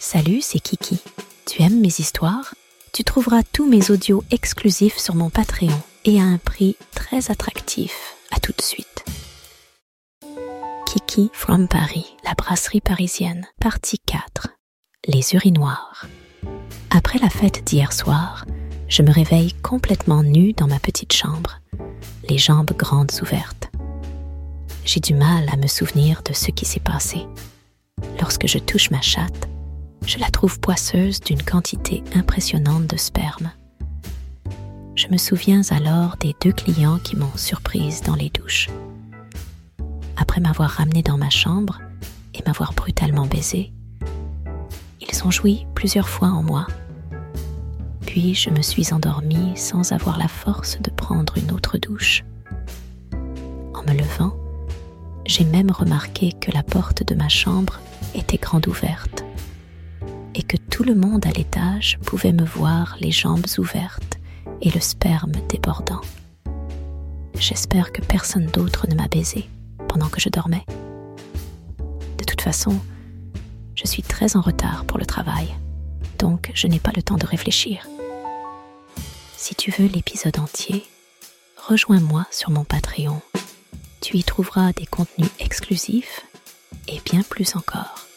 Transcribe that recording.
Salut, c'est Kiki. Tu aimes mes histoires? Tu trouveras tous mes audios exclusifs sur mon Patreon et à un prix très attractif. À tout de suite. Kiki from Paris, la brasserie parisienne, partie 4. Les urinoirs. Après la fête d'hier soir, je me réveille complètement nue dans ma petite chambre, les jambes grandes ouvertes. J'ai du mal à me souvenir de ce qui s'est passé. Lorsque je touche ma chatte, je la trouve poisseuse d'une quantité impressionnante de sperme. Je me souviens alors des deux clients qui m'ont surprise dans les douches. Après m'avoir ramenée dans ma chambre et m'avoir brutalement baisée, ils ont joui plusieurs fois en moi. Puis je me suis endormie sans avoir la force de prendre une autre douche. En me levant, j'ai même remarqué que la porte de ma chambre était grande ouverte et que tout le monde à l'étage pouvait me voir les jambes ouvertes et le sperme débordant. J'espère que personne d'autre ne m'a baisé pendant que je dormais. De toute façon, je suis très en retard pour le travail, donc je n'ai pas le temps de réfléchir. Si tu veux l'épisode entier, rejoins-moi sur mon Patreon. Tu y trouveras des contenus exclusifs et bien plus encore.